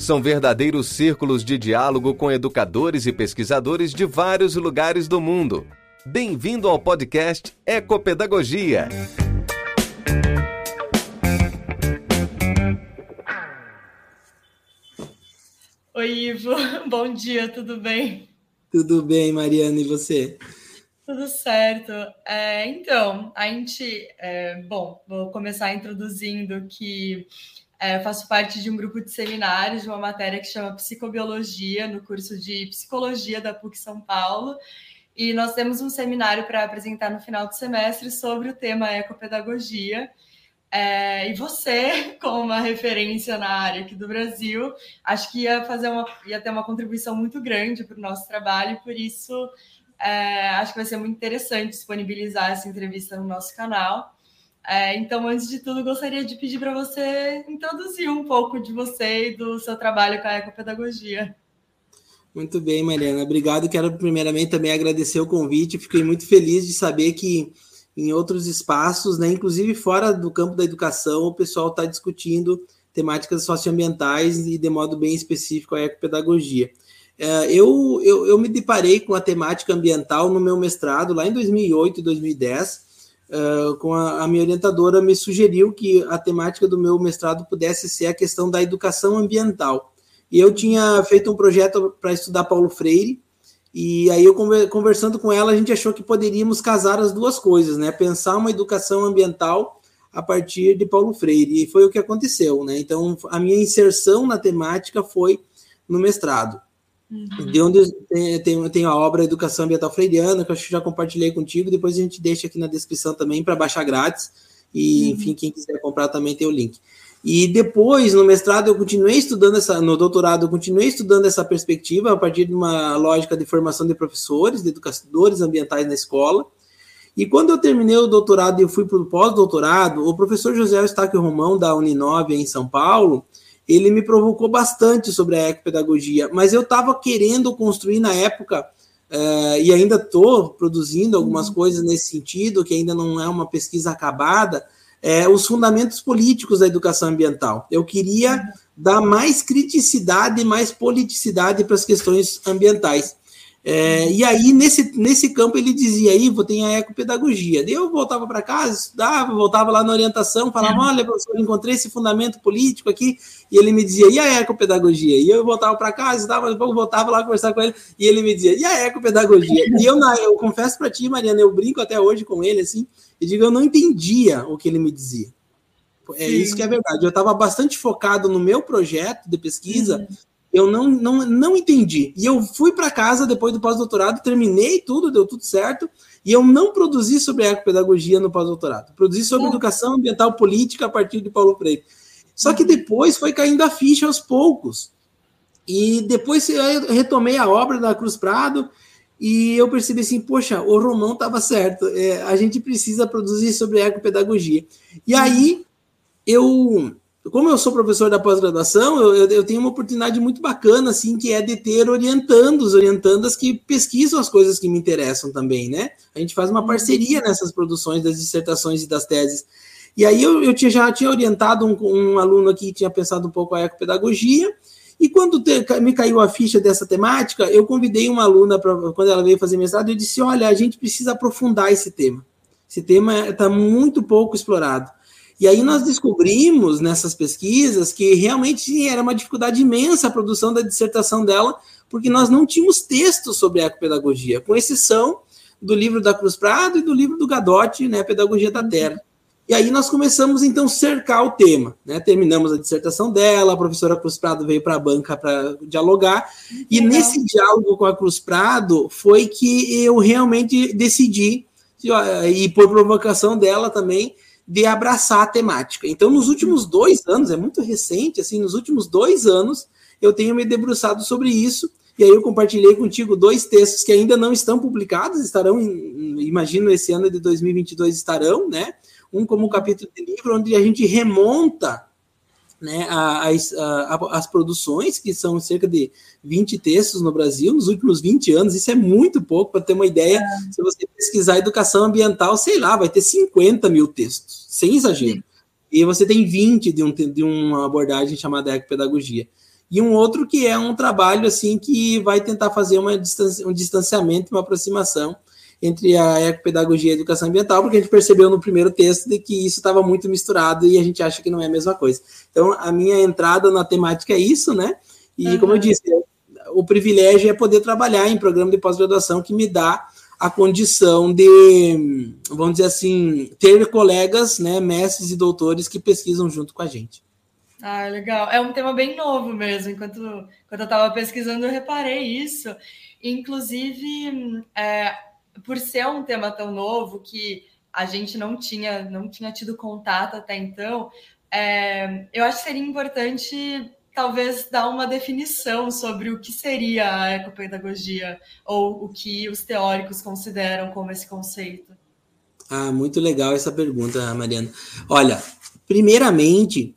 São verdadeiros círculos de diálogo com educadores e pesquisadores de vários lugares do mundo. Bem-vindo ao podcast Ecopedagogia. Oi, Ivo. Bom dia, tudo bem? Tudo bem, Mariana, e você? Tudo certo. É, então, a gente. É, bom, vou começar introduzindo que é, faço parte de um grupo de seminários de uma matéria que chama Psicobiologia, no curso de Psicologia da PUC São Paulo. E nós temos um seminário para apresentar no final do semestre sobre o tema ecopedagogia. É, e você, como uma referência na área aqui do Brasil, acho que ia fazer uma, ia ter uma contribuição muito grande para o nosso trabalho, e por isso é, acho que vai ser muito interessante disponibilizar essa entrevista no nosso canal. É, então, antes de tudo, gostaria de pedir para você introduzir um pouco de você e do seu trabalho com a ecopedagogia. Muito bem, Mariana. Obrigado. Quero primeiramente também agradecer o convite. Fiquei muito feliz de saber que em outros espaços, né, inclusive fora do campo da educação, o pessoal está discutindo temáticas socioambientais e de modo bem específico a ecopedagogia. É, eu, eu, eu me deparei com a temática ambiental no meu mestrado lá em 2008 e 2010 uh, com a, a, minha orientadora me sugeriu que a temática do meu mestrado pudesse ser a questão da educação ambiental. E eu tinha feito um projeto para estudar Paulo Freire, e aí eu conversando com ela, a gente achou que poderíamos casar as duas coisas, né? Pensar uma educação ambiental a partir de Paulo Freire, e foi o que aconteceu, né? Então, a minha inserção na temática foi no mestrado. Uhum. De onde tem, tem, tem, a obra Educação Ambiental Freiriana, que eu acho que já compartilhei contigo, depois a gente deixa aqui na descrição também para baixar grátis. E, uhum. enfim, quem quiser comprar também tem o link. E depois, no mestrado, eu continuei estudando essa, no doutorado, eu continuei estudando essa perspectiva a partir de uma lógica de formação de professores, de educadores ambientais na escola. E quando eu terminei o doutorado e fui para o pós-doutorado, o professor José Eustáquio Romão, da Uninove, em São Paulo, ele me provocou bastante sobre a ecopedagogia, mas eu estava querendo construir na época, uh, e ainda estou produzindo algumas uhum. coisas nesse sentido, que ainda não é uma pesquisa acabada, é, os fundamentos políticos da educação ambiental. Eu queria uhum. dar mais criticidade e mais politicidade para as questões ambientais. É, e aí, nesse, nesse campo, ele dizia: Ivo, tem a ecopedagogia. Daí eu voltava para casa, estudava, voltava lá na orientação, falava: uhum. Olha, professor, encontrei esse fundamento político aqui. E ele me dizia: E a ecopedagogia? E eu voltava para casa, estudava, depois voltava lá conversar com ele. E ele me dizia: E a ecopedagogia? E eu, eu confesso para ti, Mariana, eu brinco até hoje com ele, assim, e digo: Eu não entendia o que ele me dizia. É Sim. isso que é verdade. Eu estava bastante focado no meu projeto de pesquisa. Uhum eu não, não, não entendi. E eu fui para casa depois do pós-doutorado, terminei tudo, deu tudo certo, e eu não produzi sobre ecopedagogia no pós-doutorado. Produzi sobre é. educação ambiental política a partir de Paulo Freire. Só que depois foi caindo a ficha aos poucos. E depois eu retomei a obra da Cruz Prado e eu percebi assim, poxa, o Romão estava certo, é, a gente precisa produzir sobre ecopedagogia. E aí eu como eu sou professor da pós-graduação, eu, eu, tenho uma oportunidade muito bacana, assim, que é de ter orientandos, orientandas que pesquisam as coisas que me interessam também, né? A gente faz uma parceria nessas produções das dissertações e das teses. E aí eu, eu tinha, já tinha orientado um, um aluno aqui que tinha pensado um pouco a ecopedagogia, e quando te, me caiu a ficha dessa temática, eu convidei uma aluna, pra, quando ela veio fazer mestrado, eu disse, olha, a gente precisa aprofundar esse tema. Esse tema está muito pouco explorado. E aí nós descobrimos nessas pesquisas que realmente era uma dificuldade imensa a produção da dissertação dela, porque nós não tínhamos textos sobre ecopedagogia, com exceção do livro da Cruz Prado e do livro do Gadotti, né, Pedagogia da Terra. E aí nós começamos então a cercar o tema, né? Terminamos a dissertação dela, a professora Cruz Prado veio para a banca para dialogar, e Legal. nesse diálogo com a Cruz Prado foi que eu realmente decidi, e por provocação dela também, de abraçar a temática. Então, nos últimos dois anos, é muito recente, assim, nos últimos dois anos, eu tenho me debruçado sobre isso, e aí eu compartilhei contigo dois textos que ainda não estão publicados, estarão, imagino, esse ano de 2022 estarão, né? Um como capítulo de livro, onde a gente remonta né, as, as produções, que são cerca de 20 textos no Brasil nos últimos 20 anos, isso é muito pouco para ter uma ideia. É. Se você pesquisar educação ambiental, sei lá, vai ter 50 mil textos, sem exagero. E você tem 20 de, um, de uma abordagem chamada ecopedagogia. E um outro que é um trabalho assim que vai tentar fazer uma um distanciamento, uma aproximação entre a ecopedagogia e a educação ambiental, porque a gente percebeu no primeiro texto de que isso estava muito misturado e a gente acha que não é a mesma coisa. Então, a minha entrada na temática é isso, né? E, uhum. como eu disse, o privilégio é poder trabalhar em programa de pós-graduação que me dá a condição de, vamos dizer assim, ter colegas, né, mestres e doutores que pesquisam junto com a gente. Ah, legal. É um tema bem novo mesmo. Enquanto, enquanto eu estava pesquisando, eu reparei isso. Inclusive, é, por ser um tema tão novo que a gente não tinha, não tinha tido contato até então, é, eu acho que seria importante talvez dar uma definição sobre o que seria a ecopedagogia ou o que os teóricos consideram como esse conceito. Ah, muito legal essa pergunta, Mariana. Olha, primeiramente,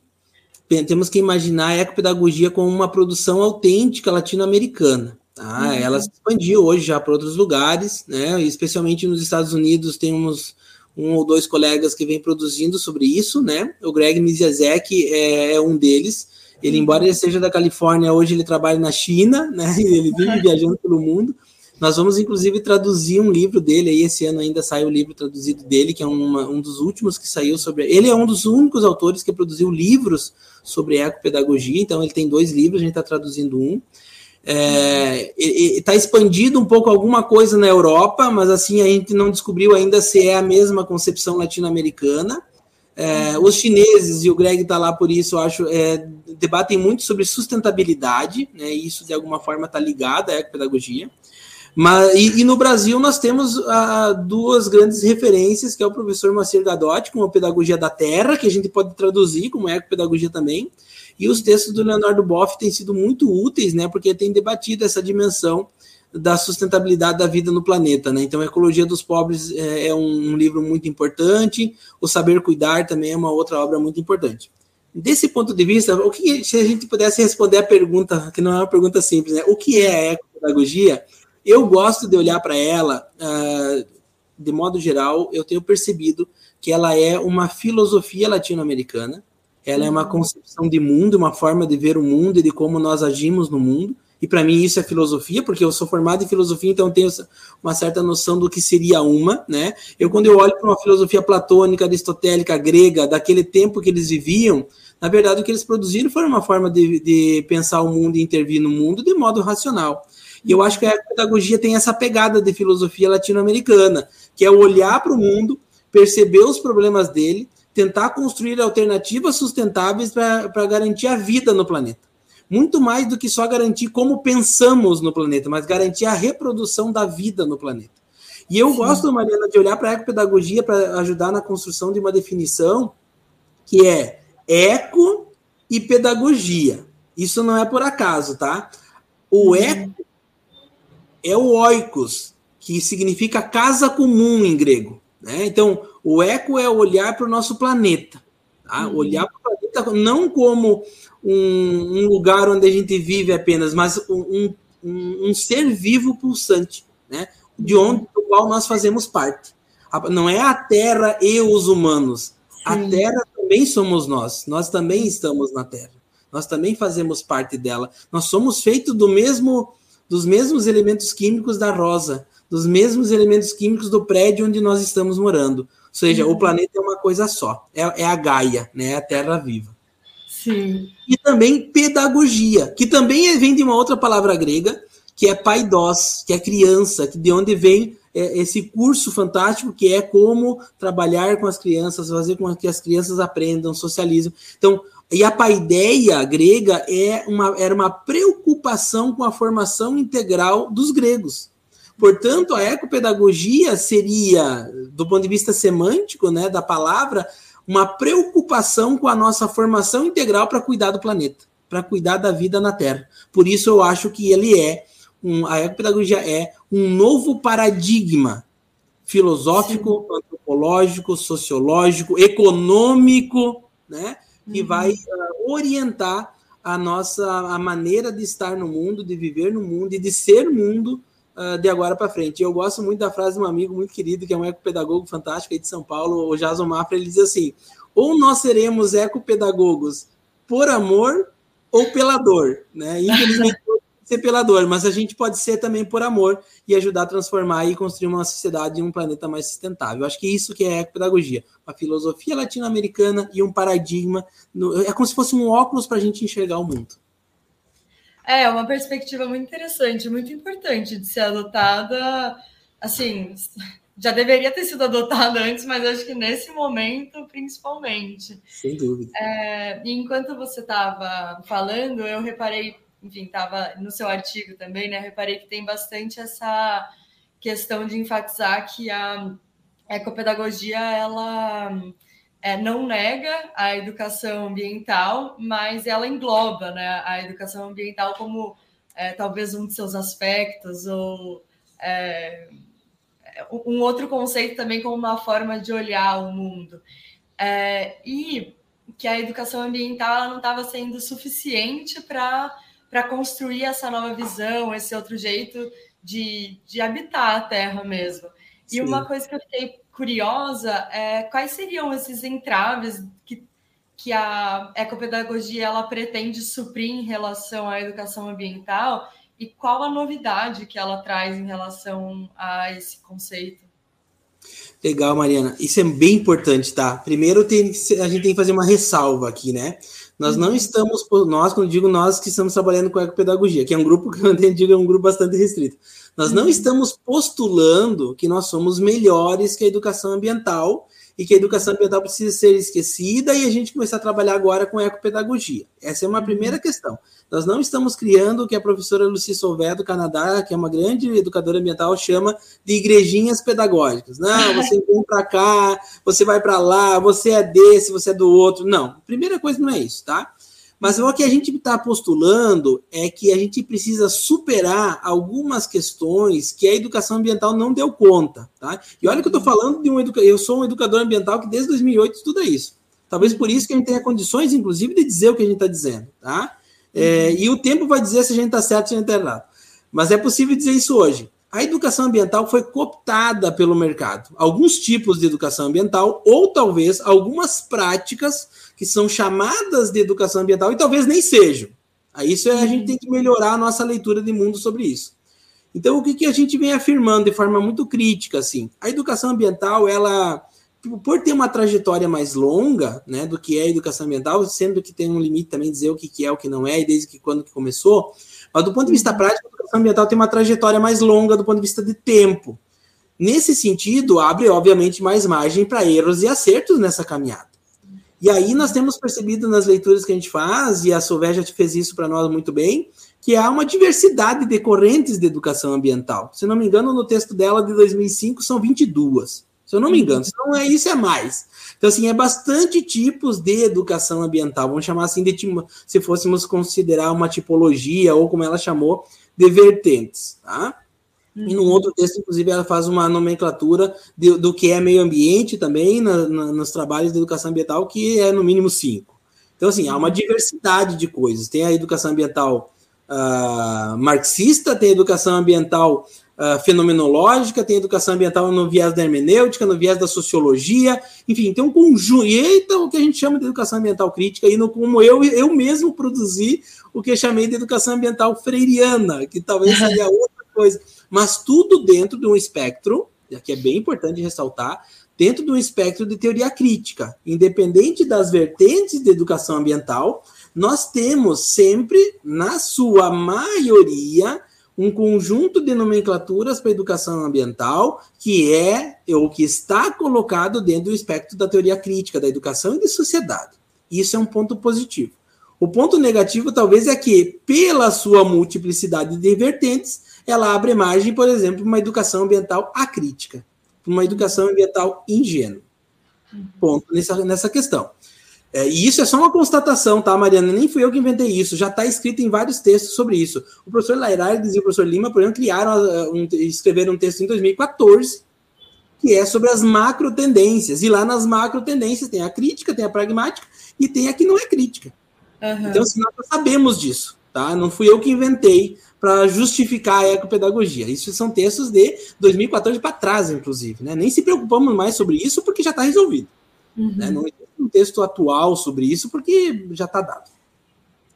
temos que imaginar a ecopedagogia como uma produção autêntica latino-americana. Tá? Uhum. Ela se expandiu hoje já para outros lugares, né? especialmente nos Estados Unidos temos um ou dois colegas que vêm produzindo sobre isso, né? O Greg Miziazek é, é um deles. Ele, embora ele seja da Califórnia, hoje ele trabalha na China, né? Ele vive viajando pelo mundo. Nós vamos, inclusive, traduzir um livro dele, aí esse ano ainda sai o livro traduzido dele, que é uma, um dos últimos que saiu sobre. Ele é um dos únicos autores que produziu livros sobre ecopedagogia, então ele tem dois livros, a gente está traduzindo um. Está é, expandido um pouco alguma coisa na Europa, mas assim a gente não descobriu ainda se é a mesma concepção latino-americana. É, os chineses, e o Greg está lá por isso, eu acho, é, debatem muito sobre sustentabilidade, né, e isso de alguma forma está ligado à ecopedagogia. Mas, e, e, no Brasil nós temos ah, duas grandes referências, que é o professor Moacir Gadotti, com a Pedagogia da Terra, que a gente pode traduzir como ecopedagogia também, e os textos do Leonardo Boff têm sido muito úteis, né, porque tem debatido essa dimensão da sustentabilidade da vida no planeta, né? Então, Ecologia dos Pobres é, é um, um, livro muito importante, o Saber Cuidar também é uma outra obra muito importante. Desse ponto de vista, o que se a gente pudesse responder a pergunta, que não é uma pergunta simples, né? O que é a ecopedagogia? Eu gosto de olhar para ela, uh, de modo geral, eu tenho percebido que ela é uma filosofia latino-americana, ela é uma concepção de mundo, uma forma de ver o mundo e de como nós agimos no mundo. E para mim isso é filosofia, porque eu sou formado em filosofia, então tenho uma certa noção do que seria uma, né? Eu quando eu olho para uma filosofia platônica, aristotélica, grega, daquele tempo que eles viviam, na verdade o que eles produziram foi uma forma de, de pensar o mundo e intervir no mundo de modo racional. E eu acho que a pedagogia tem essa pegada de filosofia latino-americana, que é olhar para o mundo, perceber os problemas dele, tentar construir alternativas sustentáveis para garantir a vida no planeta. Muito mais do que só garantir como pensamos no planeta, mas garantir a reprodução da vida no planeta. E eu Sim. gosto, Mariana, de olhar para a ecopedagogia para ajudar na construção de uma definição que é eco e pedagogia. Isso não é por acaso, tá? O uhum. eco é o oikos, que significa casa comum em grego. Né? Então, o eco é olhar para o nosso planeta. Tá? Uhum. Olhar para o planeta não como um, um, lugar onde a gente vive apenas, mas um, um, um ser vivo pulsante, né? de onde do qual nós fazemos parte. Não é a Terra e os humanos. Sim. A Terra também somos nós. Nós também estamos na Terra. Nós também fazemos parte dela. Nós somos feitos do mesmo, dos mesmos elementos químicos da rosa, dos mesmos elementos químicos do prédio onde nós estamos morando. Ou seja, uhum. o planeta é uma coisa só, é, é a Gaia, né? a Terra viva. Sim. E também pedagogia, que também vem de uma outra palavra grega, que é paidós, que é criança, que de onde vem é, esse curso fantástico que é como trabalhar com as crianças, fazer com que as crianças aprendam, socializem. Então, e a paideia grega é uma, era uma preocupação com a formação integral dos gregos. Portanto, a ecopedagogia seria, do ponto de vista semântico, né, da palavra, uma preocupação com a nossa formação integral para cuidar do planeta, para cuidar da vida na Terra. Por isso eu acho que ele é um, a ecopedagogia é um novo paradigma filosófico, Sim. antropológico, sociológico, econômico, né, que uhum. vai uh, orientar a nossa a maneira de estar no mundo, de viver no mundo e de ser mundo uh, de agora para frente. Eu gosto muito da frase de um amigo muito querido, que é um ecopedagogo fantástico aí de São Paulo, o Jason Mafra, ele diz assim: ou nós seremos ecopedagogos por amor ou pela dor, né? Infelizmente ser pela dor, mas a gente pode ser também por amor e ajudar a transformar e construir uma sociedade e um planeta mais sustentável. Acho que isso que é ecopedagogia, uma filosofia latino-americana e um paradigma, é como se fosse um óculos para a gente enxergar o mundo. É uma perspectiva muito interessante, muito importante de ser adotada. Assim, já deveria ter sido adotada antes, mas acho que nesse momento, principalmente. Sem dúvida. É, enquanto você estava falando, eu reparei enfim, estava no seu artigo também, né? Reparei que tem bastante essa questão de enfatizar que a ecopedagogia ela é, não nega a educação ambiental, mas ela engloba né, a educação ambiental como é, talvez um de seus aspectos, ou é, um outro conceito também como uma forma de olhar o mundo. É, e que a educação ambiental não estava sendo suficiente para construir essa nova visão, esse outro jeito de, de habitar a Terra mesmo. E uma coisa que eu fiquei curiosa é quais seriam esses entraves que, que a ecopedagogia ela pretende suprir em relação à educação ambiental e qual a novidade que ela traz em relação a esse conceito. Legal, Mariana. Isso é bem importante, tá? Primeiro tem, a gente tem que fazer uma ressalva aqui, né? Nós não uhum. estamos, nós, quando digo nós, que estamos trabalhando com ecopedagogia, que é um grupo que eu digo é um grupo bastante restrito. Nós não uhum. estamos postulando que nós somos melhores que a educação ambiental e que a educação ambiental precisa ser esquecida e a gente começar a trabalhar agora com ecopedagogia. Essa é uma uhum. primeira questão. Nós não estamos criando o que a professora Lucy Solvé, do Canadá, que é uma grande educadora ambiental, chama de igrejinhas pedagógicas. Não, você vem para cá, você vai para lá, você é desse, você é do outro. Não, primeira coisa não é isso, tá? Mas o que a gente está postulando é que a gente precisa superar algumas questões que a educação ambiental não deu conta, tá? E olha que eu estou falando de um educador, eu sou um educador ambiental que desde 2008 estuda isso. Talvez por isso que a gente tenha condições, inclusive, de dizer o que a gente está dizendo, tá? É, e o tempo vai dizer se a gente está certo ou se a gente está errado. Mas é possível dizer isso hoje. A educação ambiental foi cooptada pelo mercado. Alguns tipos de educação ambiental, ou talvez algumas práticas que são chamadas de educação ambiental e talvez nem sejam. Isso é, a gente tem que melhorar a nossa leitura de mundo sobre isso. Então, o que, que a gente vem afirmando de forma muito crítica, assim, a educação ambiental, ela por ter uma trajetória mais longa, né, do que é a educação ambiental, sendo que tem um limite também dizer o que, que é, o que não é, e desde que quando que começou, mas do ponto de vista uhum. prático, a educação ambiental tem uma trajetória mais longa do ponto de vista de tempo. Nesse sentido, abre, obviamente, mais margem para erros e acertos nessa caminhada. E aí nós temos percebido nas leituras que a gente faz, e a já fez isso para nós muito bem, que há uma diversidade de correntes de educação ambiental. Se não me engano, no texto dela de 2005 são 22. Se eu não me engano, se não é isso, é mais. Então, assim, é bastante tipos de educação ambiental. Vamos chamar assim de se fôssemos considerar uma tipologia, ou como ela chamou, de vertentes. Tá? Uhum. E num outro texto, inclusive, ela faz uma nomenclatura de, do que é meio ambiente também, na, na, nos trabalhos de educação ambiental, que é no mínimo cinco. Então, assim, há uma uhum. diversidade de coisas. Tem a educação ambiental uh, marxista, tem a educação ambiental uh, fenomenológica, tem educação ambiental no viés da hermenêutica, no viés da sociologia, enfim, tem um conjunto. E então o que a gente chama de educação ambiental crítica, e no, como eu, eu mesmo produzi o que eu chamei de educação ambiental freiriana, que talvez seria outra coisa, mas tudo dentro de um espectro, que é bem importante ressaltar, dentro de um espectro de teoria crítica, independente das vertentes de educação ambiental, nós temos sempre, na sua maioria, um conjunto de nomenclaturas para educação ambiental que é ou que está colocado dentro do espectro da teoria crítica da educação e de sociedade. Isso é um ponto positivo. O ponto negativo talvez é que, pela sua multiplicidade de vertentes, ela abre margem, por exemplo, para uma educação ambiental acrítica, para uma educação ambiental ingênua. Ponto nessa, nessa questão. É, e isso é só uma constatação, tá, Mariana? Nem fui eu que inventei isso, já está escrito em vários textos sobre isso. O professor Lairardes e o professor Lima, por exemplo, criaram, uh, um, escreveram um texto em 2014, que é sobre as macro tendências. E lá nas macro tendências tem a crítica, tem a pragmática e tem a que não é crítica. Uhum. Então, assim, nós sabemos disso, tá? Não fui eu que inventei para justificar a ecopedagogia. Isso são textos de 2014 para trás, inclusive. Né? Nem se preocupamos mais sobre isso porque já está resolvido. Uhum. Né? Não existe um texto atual sobre isso porque já está dado.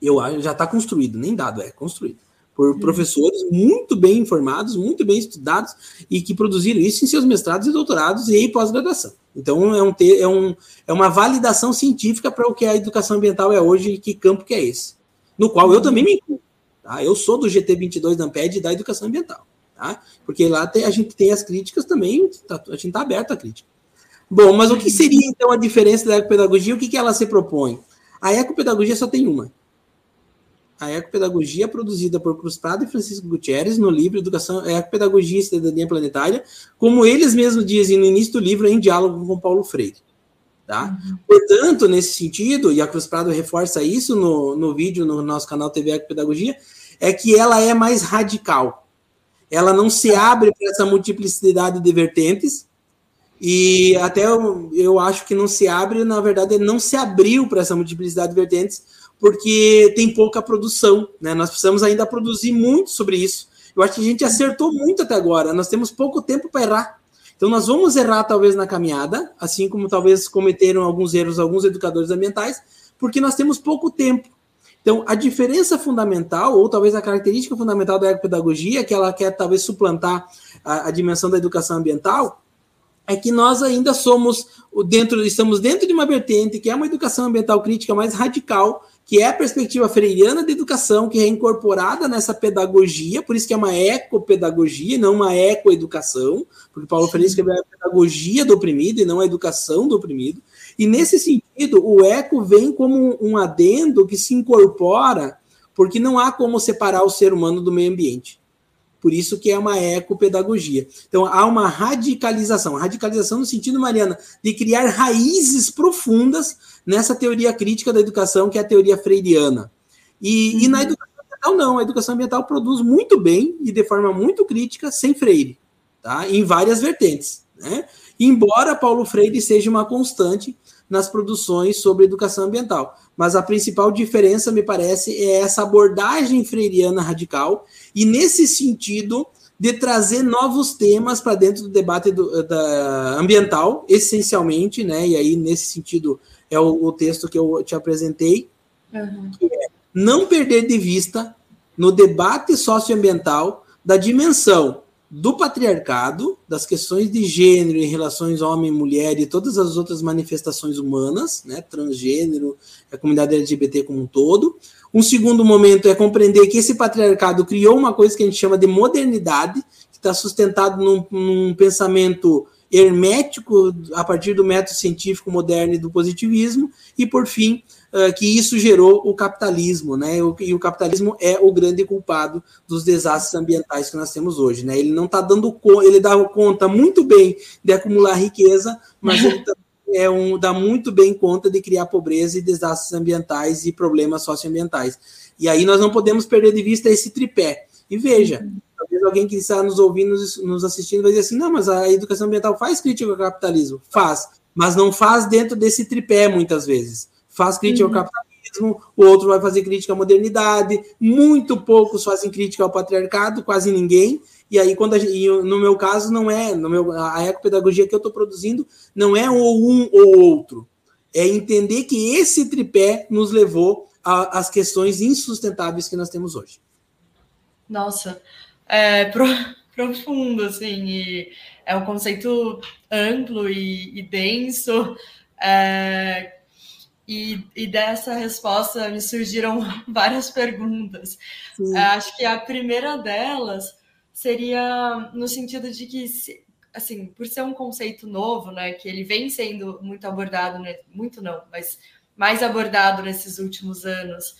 Eu acho já está construído, nem dado, é construído. Por uhum. professores muito bem informados, muito bem estudados e que produziram isso em seus mestrados e doutorados e pós-graduação. Então, é, um, é, um, é uma validação científica para o que a educação ambiental é hoje e que campo que é esse. No qual eu também me incluo. Tá? Eu sou do GT22 da Amped da educação ambiental. Tá? Porque lá tem, a gente tem as críticas também, tá, a gente está aberto à crítica. Bom, mas o que seria então a diferença da ecopedagogia? O que, que ela se propõe? A ecopedagogia só tem uma. A ecopedagogia produzida por Cruz Prado e Francisco Gutierrez no livro Educação, Ecopedagogia e Cidadania Planetária, como eles mesmos dizem no início do livro, em diálogo com Paulo Freire. Tá? Uhum. Portanto, nesse sentido, e a Cruz Prado reforça isso no, no vídeo no nosso canal TV Ecopedagogia, é que ela é mais radical. Ela não se abre para essa multiplicidade de vertentes, e até eu, eu acho que não se abre, na verdade, não se abriu para essa multiplicidade de vertentes, porque tem pouca produção, né? Nós precisamos ainda produzir muito sobre isso. Eu acho que a gente acertou muito até agora, nós temos pouco tempo para errar. Então, nós vamos errar, talvez, na caminhada, assim como talvez cometeram alguns erros alguns educadores ambientais, porque nós temos pouco tempo. Então, a diferença fundamental, ou talvez a característica fundamental da ecopedagogia, que ela quer talvez suplantar a, a dimensão da educação ambiental, é que nós ainda somos dentro, estamos dentro de uma vertente que é uma educação ambiental crítica mais radical, que é a perspectiva freiriana de educação, que é incorporada nessa pedagogia, por isso que é uma ecopedagogia, não uma ecoeducação, porque Paulo Freire escreveu a pedagogia do oprimido e não a educação do oprimido. E nesse sentido, o eco vem como um adendo que se incorpora, porque não há como separar o ser humano do meio ambiente. Por isso que é uma ecopedagogia. Então há uma radicalização, radicalização no sentido, Mariana, de criar raízes profundas nessa teoria crítica da educação, que é a teoria freiriana. E, uhum. e na uhum. educação ambiental, não. A educação ambiental produz muito bem e de forma muito crítica, sem Freire, tá? em várias vertentes. Né? Embora Paulo Freire seja uma constante nas produções sobre educação ambiental. Mas a principal diferença, me parece, é essa abordagem freiriana radical, e nesse sentido de trazer novos temas para dentro do debate do, da, ambiental, essencialmente, né? E aí, nesse sentido, é o, o texto que eu te apresentei, uhum. que é não perder de vista no debate socioambiental da dimensão do patriarcado, das questões de gênero em relações homem-mulher e todas as outras manifestações humanas, né, transgênero, a comunidade LGBT como um todo. Um segundo momento é compreender que esse patriarcado criou uma coisa que a gente chama de modernidade, que está sustentado num, num pensamento hermético a partir do método científico moderno e do positivismo, e por fim, uh, que isso gerou o capitalismo, né? O, e o capitalismo é o grande culpado dos desastres ambientais que nós temos hoje, né? Ele não está dando conta, ele dá conta muito bem de acumular riqueza, mas ele é um, dá muito bem conta de criar pobreza e desastres ambientais e problemas socioambientais. E aí nós não podemos perder de vista esse tripé. E veja, talvez alguém que está nos ouvindo, nos assistindo, vai dizer assim: não, mas a educação ambiental faz crítica ao capitalismo. Faz, mas não faz dentro desse tripé, muitas vezes faz crítica uhum. ao capitalismo, o outro vai fazer crítica à modernidade, muito poucos fazem crítica ao patriarcado, quase ninguém. E aí, quando gente, no meu caso, não é, no meu, a ecopedagogia que eu estou produzindo não é ou um ou outro. É entender que esse tripé nos levou às questões insustentáveis que nós temos hoje. Nossa, é pro, profundo, assim, é um conceito amplo e, e denso. É, e, e, dessa resposta me surgiram várias perguntas. É, acho que a primeira delas seria no sentido de que, assim, por ser um conceito novo, né, que ele vem sendo muito abordado, né, muito não, mas mais abordado nesses últimos anos,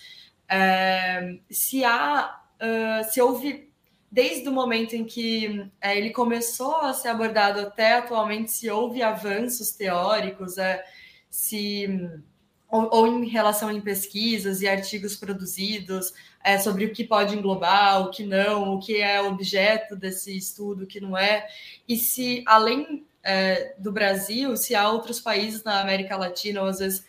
é, se há, uh, se houve desde o momento em que é, ele começou a ser abordado até atualmente, se houve avanços teóricos, é, se ou, ou, em relação em pesquisas e artigos produzidos é, sobre o que pode englobar, o que não, o que é objeto desse estudo, o que não é, e se além é, do Brasil, se há outros países na América Latina ou às vezes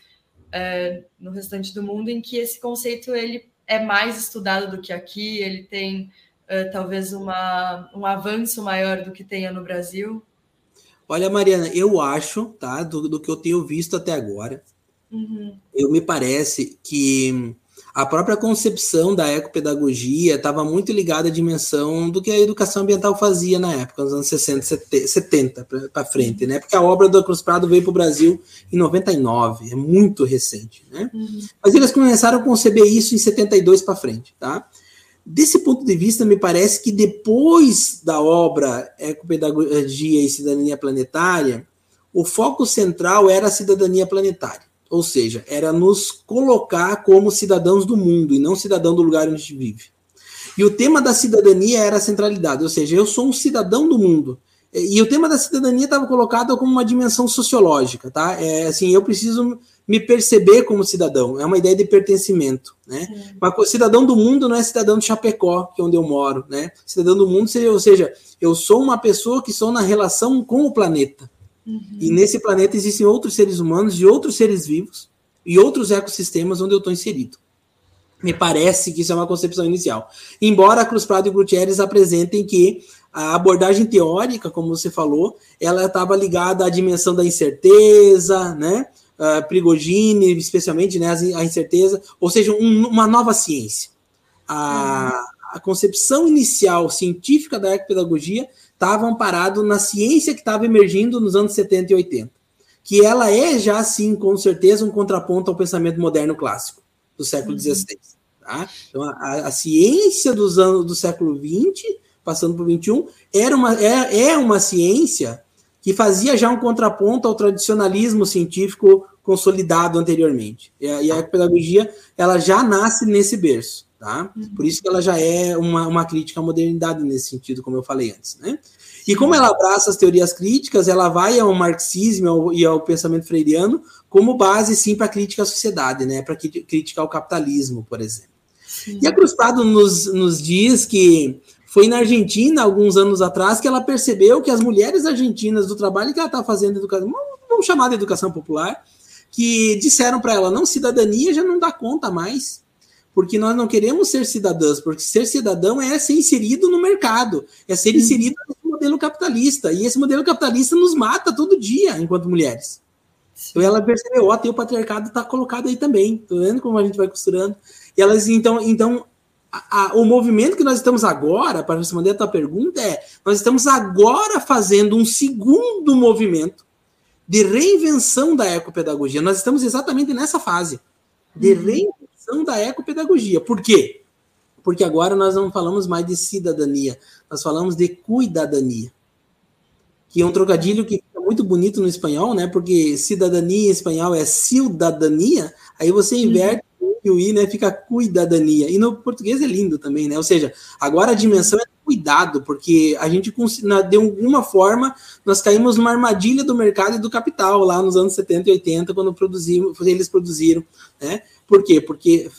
é, no restante do mundo em que esse conceito ele é mais estudado do que aqui, ele tem é, talvez uma, um avanço maior do que tenha no Brasil. Olha, Mariana, eu acho, tá, do, do que eu tenho visto até agora, Uhum. Eu me parece que a própria concepção da ecopedagogia estava muito ligada à dimensão do que a educação ambiental fazia na época, nos anos 60, 70 para frente, né? Porque a obra do Cruz Prado veio para o Brasil em 99, é muito recente, né? Uhum. Mas eles começaram a conceber isso em 72 para frente, tá? Desse ponto de vista, me parece que depois da obra Ecopedagogia e Cidadania Planetária, o foco central era a cidadania planetária. Ou seja, era nos colocar como cidadãos do mundo e não cidadão do lugar onde a gente vive. E o tema da cidadania era a centralidade, ou seja, eu sou um cidadão do mundo. E o tema da cidadania estava colocado como uma dimensão sociológica, tá? É assim, eu preciso me perceber como cidadão, é uma ideia de pertencimento, né? Sim. Mas cidadão do mundo não é cidadão de Chapecó, que é onde eu moro, né? Cidadão do mundo, ou seja, eu sou uma pessoa que sou na relação com o planeta. Uhum. E nesse planeta existem outros seres humanos e outros seres vivos e outros ecossistemas onde eu estou inserido. Me parece que isso é uma concepção inicial. Embora Cruz Prado e Gutierrez apresentem que a abordagem teórica, como você falou, ela estava ligada à dimensão da incerteza, né? Uh, Prigogine, especialmente, né, a incerteza, ou seja, um, uma nova ciência. A, uhum. a concepção inicial científica da ecopedagogia estava amparado na ciência que estava emergindo nos anos 70 e 80. Que ela é já, sim, com certeza, um contraponto ao pensamento moderno clássico do século XVI. Uhum. Tá? Então, a, a, ciência dos anos do século XX, passando para o XXI, era uma, é, é uma ciência que fazia já um contraponto ao tradicionalismo científico consolidado anteriormente. E a, e a pedagogia ela já nasce nesse berço. Tá? Uhum. Por isso que ela já é uma, uma crítica à modernidade nesse sentido, como eu falei antes. Né? E como ela abraça as teorias críticas, ela vai ao marxismo ao, e ao pensamento freiriano como base, sim, para crítica à sociedade, né? para criticar o capitalismo, por exemplo. Sim. E a Cruz Prado nos, nos diz que foi na Argentina, alguns anos atrás, que ela percebeu que as mulheres argentinas do trabalho que ela está fazendo, educação, vamos chamar de educação popular, que disseram para ela, não, cidadania já não dá conta mais porque nós não queremos ser cidadãs, porque ser cidadão é ser inserido no mercado, é ser inserido no modelo capitalista, e esse modelo capitalista nos mata todo dia enquanto mulheres. Então ela percebeu, ó, tem o patriarcado está colocado aí também, tô vendo como a gente vai costurando. E elas, então, então a, a, o movimento que nós estamos agora, para responder a tua pergunta, é: nós estamos agora fazendo um segundo movimento de reinvenção da ecopedagogia. Nós estamos exatamente nessa fase de uhum. reinvenção da ecopedagogia. Por quê? Porque agora nós não falamos mais de cidadania, nós falamos de cuidadania. Que é um trocadilho que fica muito bonito no espanhol, né? Porque cidadania em espanhol é cidadania, aí você inverte o i, né? Fica cuidadania. E no português é lindo também, né? Ou seja, agora a dimensão é cuidado, porque a gente, de alguma forma, nós caímos numa armadilha do mercado e do capital lá nos anos 70 e 80, quando produzimos, eles produziram, né? Por quê? Porque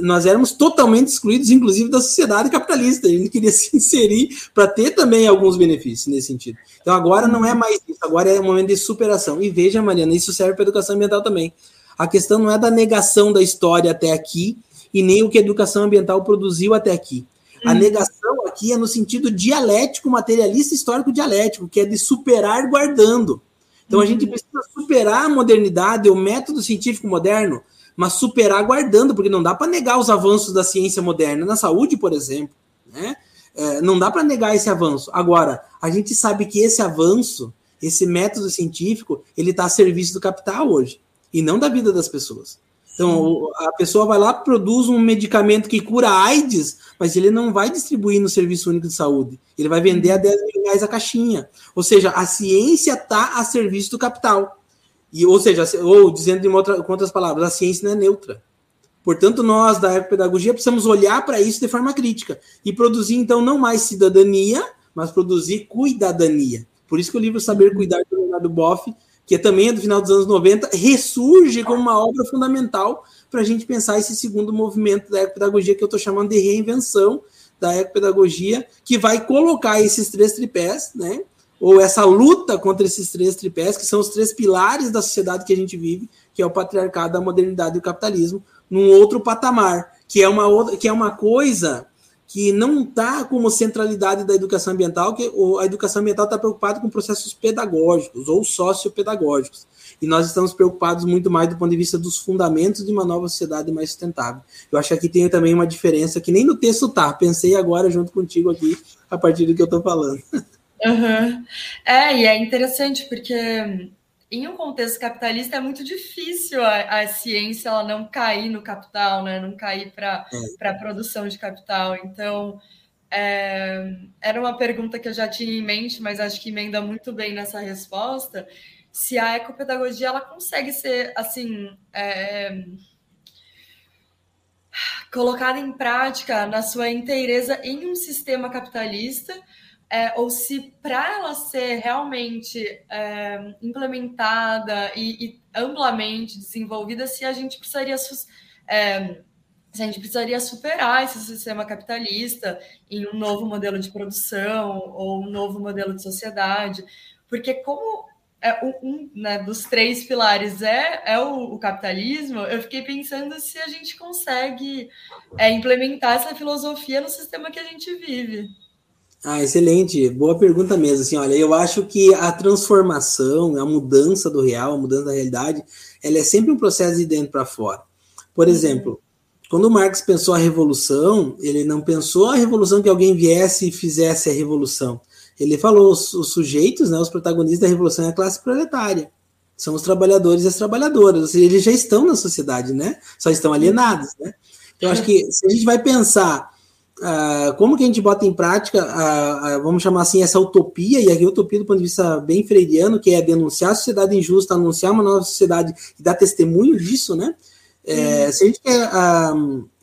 nós éramos totalmente excluídos, inclusive, da sociedade capitalista. A gente queria se inserir para ter também alguns benefícios nesse sentido. Então agora não é mais isso, agora é um momento de superação. E veja, Mariana, isso serve para a educação ambiental também. A questão não é da negação da história até aqui e nem o que a educação ambiental produziu até aqui. A hum. negação aqui é no sentido dialético, materialista histórico dialético, que é de superar guardando. Então a gente uhum. precisa superar a modernidade, o método científico moderno, mas superar guardando, porque não dá para negar os avanços da ciência moderna na saúde, por exemplo, né? É, não dá para negar esse avanço. Agora, a gente sabe que esse avanço, esse método científico, ele está a serviço do capital hoje e não da vida das pessoas. Então, a pessoa vai lá, produz um medicamento que cura AIDS, mas ele não vai distribuir no Serviço Único de Saúde. Ele vai vender a 10 mil reais a caixinha. Ou seja, a ciência está a serviço do capital. E, ou seja, ou dizendo de outra, com outras palavras, a ciência não é neutra. Portanto, nós da ecopedagogia precisamos olhar para isso de forma crítica e produzir, então, não mais cidadania, mas produzir cuidadania. Por isso que o livro Saber Cuidar, do Leonardo Boff, que é também é do final dos anos 90, ressurge como uma obra fundamental para a gente pensar esse segundo movimento da ecopedagogia que eu estou chamando de reinvenção da ecopedagogia, que vai colocar esses três tripés, né? Ou essa luta contra esses três tripés, que são os três pilares da sociedade que a gente vive, que é o patriarcado, a modernidade e o capitalismo, num outro patamar, que é uma outra, que é uma coisa que não está como centralidade da educação ambiental, que a educação ambiental está preocupada com processos pedagógicos ou sociopedagógicos. E nós estamos preocupados muito mais do ponto de vista dos fundamentos de uma nova sociedade mais sustentável. Eu acho que aqui tem também uma diferença que nem no texto tá. Pensei agora junto contigo aqui, a partir do que eu estou falando. Uhum. É, e é interessante porque em um contexto capitalista é muito difícil a, a ciência ela não cair no capital, né? Não cair para é. a produção de capital. Então, é, era uma pergunta que eu já tinha em mente, mas acho que emenda muito bem nessa resposta. Se a ecopedagogia ela consegue ser assim é, colocada em prática na sua inteireza em um sistema capitalista é, ou se para ela ser realmente é, implementada e, e, amplamente desenvolvida, se a gente precisaria é, se a gente precisaria superar esse sistema capitalista em um novo modelo de produção ou um novo modelo de sociedade, porque como é um né, dos três pilares é, é o, o, capitalismo, eu fiquei pensando se a gente consegue é, implementar essa filosofia no sistema que a gente vive. Ah, excelente, boa pergunta mesmo. Assim, olha, eu acho que a transformação, a mudança do real, a mudança da realidade, ela é sempre um processo de dentro para fora. Por exemplo, quando Marx pensou a revolução, ele não pensou a revolução que alguém viesse e fizesse a revolução. Ele falou os, os sujeitos, né, os protagonistas da revolução é a classe proletária. São os trabalhadores e as trabalhadoras, ou seja, eles já estão na sociedade, né? Só estão alienados, né? Então, acho que se a gente vai pensar Uh, como que a gente bota em prática, uh, uh, vamos chamar assim, essa utopia, e aqui utopia do ponto de vista bem freiriano, que é denunciar a sociedade injusta, anunciar uma nova sociedade e dar testemunho disso, né? É, se a gente quer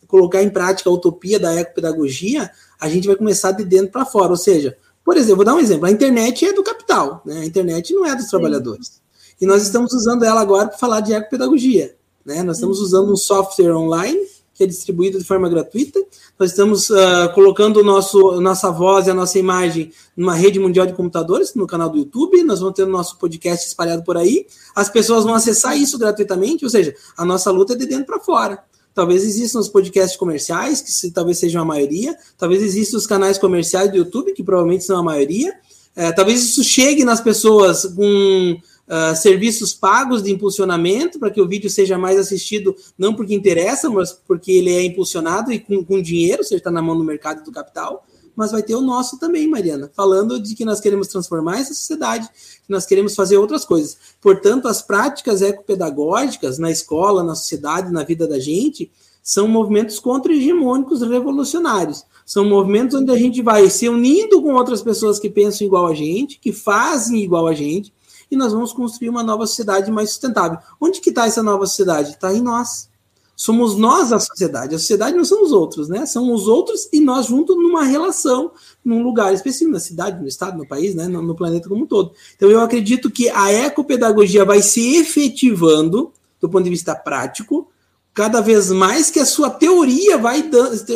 colocar em prática a utopia da ecopedagogia, a gente vai começar de dentro para fora, ou seja, por exemplo, vou dar um exemplo, a internet é do capital, né? A internet não é dos Sim. trabalhadores. E nós estamos usando ela agora para falar de ecopedagogia, né? Nós estamos usando um software online que é distribuído de forma gratuita. Nós estamos uh, colocando nosso, nossa voz e a nossa imagem numa rede mundial de computadores, no canal do YouTube. Nós vamos ter o nosso podcast espalhado por aí. As pessoas vão acessar isso gratuitamente, ou seja, a nossa luta é de dentro para fora. Talvez existam os podcasts comerciais, que se, talvez sejam a maioria. Talvez existam os canais comerciais do YouTube, que provavelmente são a maioria. É, talvez isso chegue nas pessoas com uh, serviços pagos de impulsionamento para que o vídeo seja mais assistido, não porque interessa, mas porque ele é impulsionado e com, com dinheiro, seja, está na mão do mercado do capital. Mas vai ter o nosso também, Mariana, falando de que nós queremos transformar essa sociedade, que nós queremos fazer outras coisas. Portanto, as práticas ecopedagógicas na escola, na sociedade, na vida da gente, são movimentos contra-hegemônicos revolucionários. São movimentos onde a gente vai se unindo com outras pessoas que pensam igual a gente, que fazem igual a gente, e nós vamos construir uma nova sociedade mais sustentável. Onde que está essa nova sociedade? Está em nós. Somos nós a sociedade. A sociedade não são os outros, né? São os outros e nós juntos numa relação, num lugar específico, na cidade, no estado, no país, né? no, no planeta como um todo. Então eu acredito que a ecopedagogia vai se efetivando do ponto de vista prático, cada vez mais que a sua teoria vai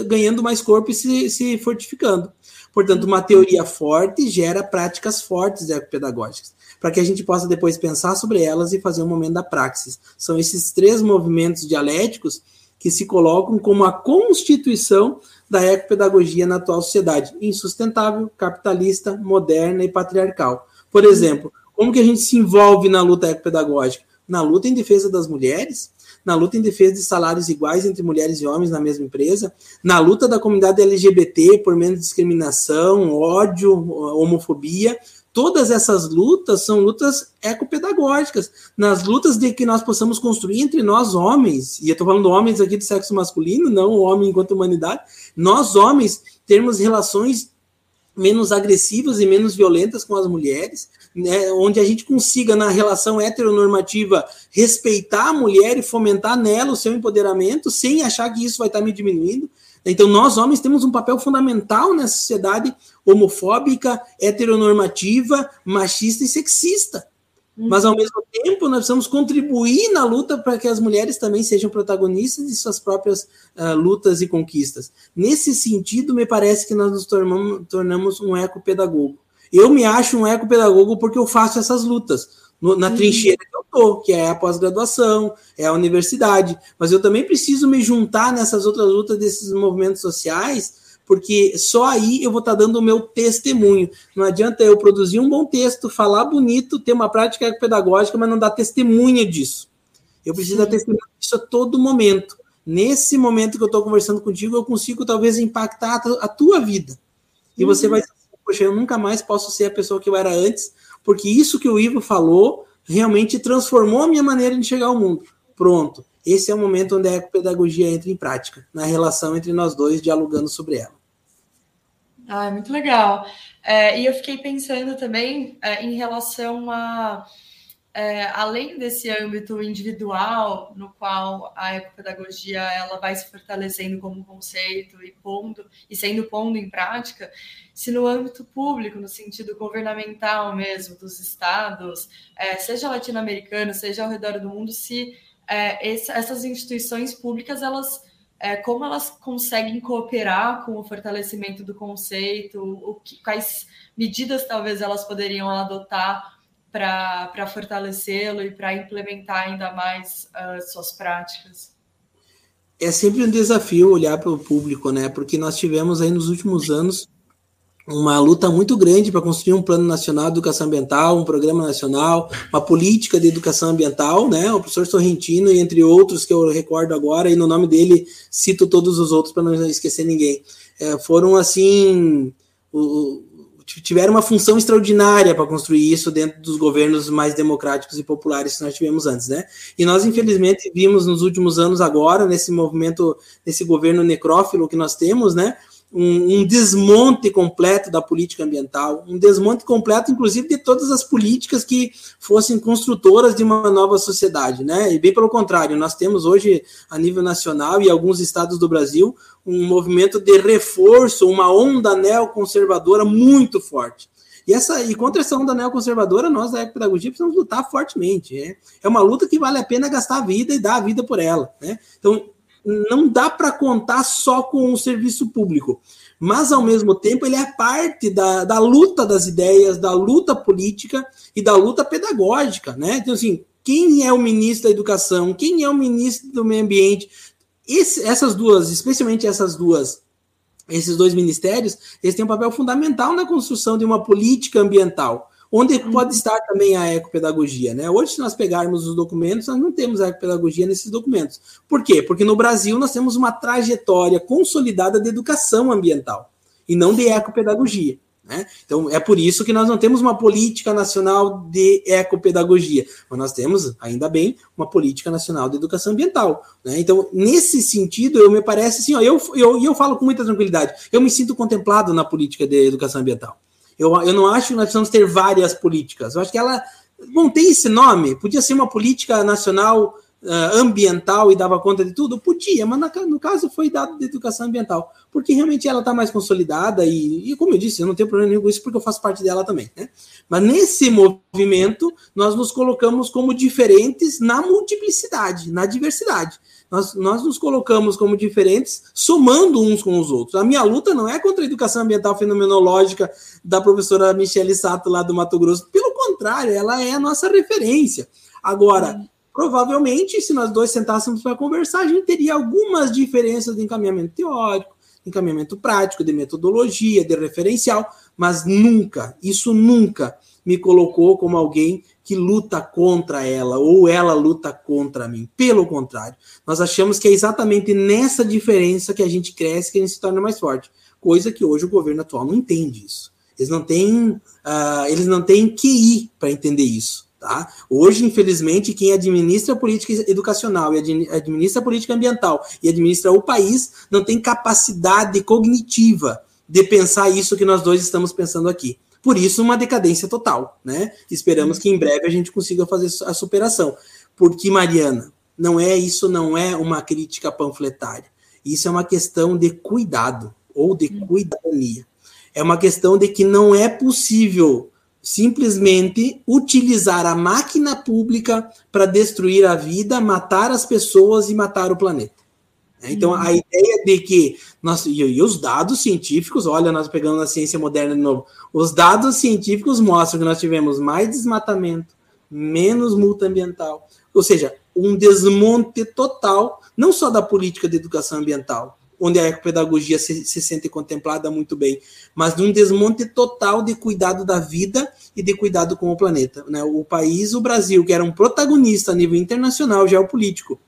ganhando mais corpo e se, se fortificando. Portanto, uma teoria forte gera práticas fortes ecopedagógicas para que a gente possa depois pensar sobre elas e fazer um momento da praxis. São esses três movimentos dialéticos que se colocam como a constituição da ecopedagogia na atual sociedade, insustentável, capitalista, moderna e patriarcal. Por exemplo, como que a gente se envolve na luta ecopedagógica? Na luta em defesa das mulheres, na luta em defesa de salários iguais entre mulheres e homens na mesma empresa, na luta da comunidade LGBT por menos discriminação, ódio, homofobia, todas essas lutas são lutas ecopedagógicas, nas lutas de que nós possamos construir entre nós homens, e eu estou falando homens aqui do sexo masculino, não o homem enquanto humanidade, nós homens termos relações menos agressivas e menos violentas com as mulheres, né, onde a gente consiga, na relação heteronormativa, respeitar a mulher e fomentar nela o seu empoderamento, sem achar que isso vai estar me diminuindo. Então, nós homens temos um papel fundamental nessa sociedade homofóbica, heteronormativa, machista e sexista. Mas, ao mesmo tempo, nós precisamos contribuir na luta para que as mulheres também sejam protagonistas de suas próprias uh, lutas e conquistas. Nesse sentido, me parece que nós nos tornamos, tornamos um ecopedagogo. Eu me acho um ecopedagogo porque eu faço essas lutas no, na uhum. trincheira que eu estou, que é a pós-graduação, é a universidade. Mas eu também preciso me juntar nessas outras lutas desses movimentos sociais porque só aí eu vou estar tá dando o meu testemunho. Não adianta eu produzir um bom texto, falar bonito, ter uma prática pedagógica, mas não dar testemunha disso. Eu preciso Sim. dar testemunha disso a todo momento. Nesse momento que eu estou conversando contigo, eu consigo talvez impactar a tua vida. E uhum. você vai dizer, poxa, eu nunca mais posso ser a pessoa que eu era antes, porque isso que o Ivo falou realmente transformou a minha maneira de chegar ao mundo. Pronto. Esse é o momento onde a ecopedagogia entra em prática, na relação entre nós dois, dialogando sobre ela. Ah, muito legal. É, e eu fiquei pensando também é, em relação a, é, além desse âmbito individual, no qual a ecopedagogia ela vai se fortalecendo como conceito e pondo e sendo pondo em prática, se no âmbito público, no sentido governamental mesmo, dos estados, é, seja latino-americano, seja ao redor do mundo, se é, esse, essas instituições públicas elas é, como elas conseguem cooperar com o fortalecimento do conceito, o que, quais medidas talvez elas poderiam adotar para fortalecê-lo e para implementar ainda mais uh, suas práticas? É sempre um desafio olhar para o público, né? Porque nós tivemos aí nos últimos anos uma luta muito grande para construir um plano nacional de educação ambiental, um programa nacional, uma política de educação ambiental, né? O professor Sorrentino, entre outros que eu recordo agora, e no nome dele cito todos os outros para não esquecer ninguém. É, foram assim. O, tiveram uma função extraordinária para construir isso dentro dos governos mais democráticos e populares que nós tivemos antes, né? E nós, infelizmente, vimos nos últimos anos agora, nesse movimento, nesse governo necrófilo que nós temos, né? Um, um, desmonte completo da política ambiental, um desmonte completo, inclusive, de todas as políticas que fossem construtoras de uma nova sociedade, né? E bem pelo contrário, nós temos hoje, a nível nacional e alguns estados do Brasil, um movimento de reforço, uma onda neoconservadora muito forte. E, essa, e contra essa onda neoconservadora, nós da ecopedagogia precisamos lutar fortemente. É, é uma luta que vale a pena gastar a vida e dar a vida por ela. Né? Então, não dá para contar só com o serviço público, mas ao mesmo tempo ele é parte da, da luta das ideias, da luta política e da luta pedagógica, né? Então, assim, quem é o ministro da educação, quem é o ministro do meio ambiente, Esse, essas duas, especialmente essas duas, esses dois ministérios, eles têm um papel fundamental na construção de uma política ambiental onde uhum. pode estar também a ecopedagogia. Né? Hoje, se nós pegarmos os documentos, nós não temos a ecopedagogia nesses documentos. Por quê? Porque no Brasil nós temos uma trajetória consolidada de educação ambiental e não de ecopedagogia. Né? Então, é por isso que nós não temos uma política nacional de ecopedagogia, mas nós temos, ainda bem, uma política nacional de educação ambiental. Né? Então, nesse sentido, eu me parece assim, ó, eu, eu, eu falo com muita tranquilidade, eu me sinto contemplado na política de educação ambiental. Eu, eu não acho que nós precisamos ter várias políticas. Eu acho que ela. Bom, tem esse nome, podia ser uma política nacional uh, ambiental e dava conta de tudo? Podia, mas na, no caso foi dado de educação ambiental, porque realmente ela está mais consolidada e, e, como eu disse, eu não tenho problema nenhum com isso, porque eu faço parte dela também. Né? Mas nesse movimento, nós nos colocamos como diferentes na multiplicidade, na diversidade nós, nós nos colocamos como diferentes, somando uns com os outros. A minha luta não é contra a educação ambiental fenomenológica da professora Michele Sato, lá do Mato Grosso. Pelo contrário, ela é a nossa referência. Agora, provavelmente, se nós dois sentássemos para conversar, a gente teria algumas diferenças de encaminhamento teórico, encaminhamento prático, de metodologia, de referencial, mas nunca, isso nunca me colocou como alguém que luta contra ela ou ela luta contra mim. Pelo contrário, nós achamos que é exatamente nessa diferença que a gente cresce, que a gente se torna mais forte. Coisa que hoje o governo atual não entende isso. Eles não têm, uh, eles não têm QI para entender isso. Tá? Hoje, infelizmente, quem administra a política educacional e administra a política ambiental e administra o país não tem capacidade cognitiva de pensar isso que nós dois estamos pensando aqui. Por isso, uma decadência total, né? Esperamos que em breve a gente consiga fazer a superação. Porque, Mariana, não é isso, não é uma crítica panfletária. Isso é uma questão de cuidado ou de cuidania. É uma questão de que não é possível simplesmente utilizar a máquina pública para destruir a vida, matar as pessoas e matar o planeta. Então, a ideia de que nós, e, e, os dados científicos, olha, nós pegando a ciência moderna de novo, os dados científicos mostram que nós tivemos mais desmatamento, menos multa ambiental, ou seja, um desmonte total, não só da política de educação ambiental, onde a ecopedagogia se, se sente contemplada muito bem, mas de um desmonte total de cuidado da vida e de cuidado com o planeta. Né? O país, o Brasil, que era um protagonista a nível internacional geopolítico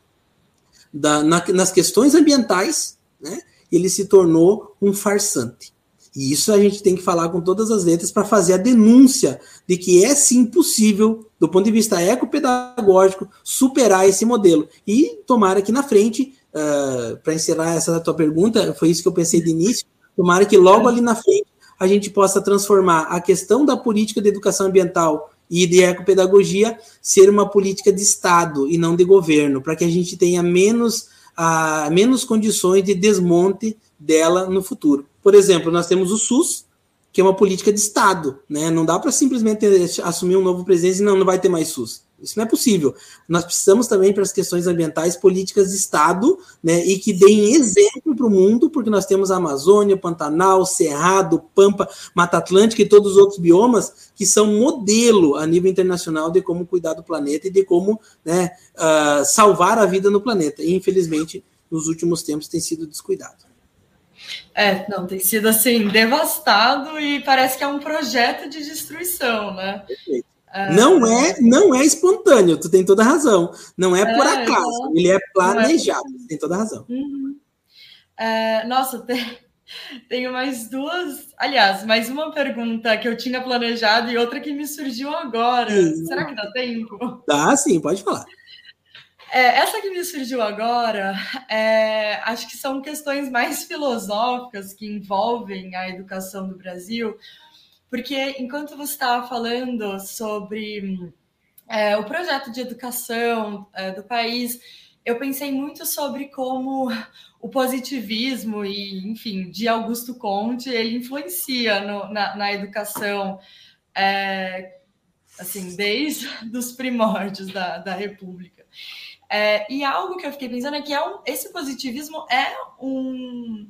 da, na, nas questões ambientais, né? ele se tornou um farsante. E isso a gente tem que falar com todas as letras para fazer a denúncia de que é sim possível, do ponto de vista ecopedagógico, superar esse modelo. E tomara que na frente, uh, para encerrar essa tua pergunta, foi isso que eu pensei de início, tomara que logo ali na frente a gente possa transformar a questão da política de educação ambiental e de ecopedagogia ser uma política de Estado e não de governo, para que a gente tenha menos, uh, menos condições de desmonte dela no futuro. Por exemplo, nós temos o SUS, que é uma política de Estado, né? Não dá para simplesmente assumir um novo presidente e não, não vai ter mais SUS. Isso não é possível. Nós precisamos também, para as questões ambientais, políticas de Estado, né, e que deem exemplo para o mundo, porque nós temos a Amazônia, Pantanal, Cerrado, Pampa, Mata Atlântica e todos os outros biomas que são modelo a nível internacional de como cuidar do planeta e de como né, uh, salvar a vida no planeta. E, infelizmente, nos últimos tempos tem sido descuidado. É, não, tem sido assim, devastado e parece que é um projeto de destruição, né? Perfeito. É... Não é, não é espontâneo, tu tem toda a razão. Não é por é, acaso, então, ele é planejado, é... tem toda a razão. Uhum. É, nossa, tem, tenho mais duas, aliás, mais uma pergunta que eu tinha planejado e outra que me surgiu agora. Sim. Será que dá tempo? Dá, sim, pode falar. É, essa que me surgiu agora, é, acho que são questões mais filosóficas que envolvem a educação do Brasil, porque enquanto você estava falando sobre é, o projeto de educação é, do país, eu pensei muito sobre como o positivismo e, enfim, de Augusto Conte, ele influencia no, na, na, educação, é, assim, desde os primórdios da, da República. É, e algo que eu fiquei pensando é que é um, esse positivismo é um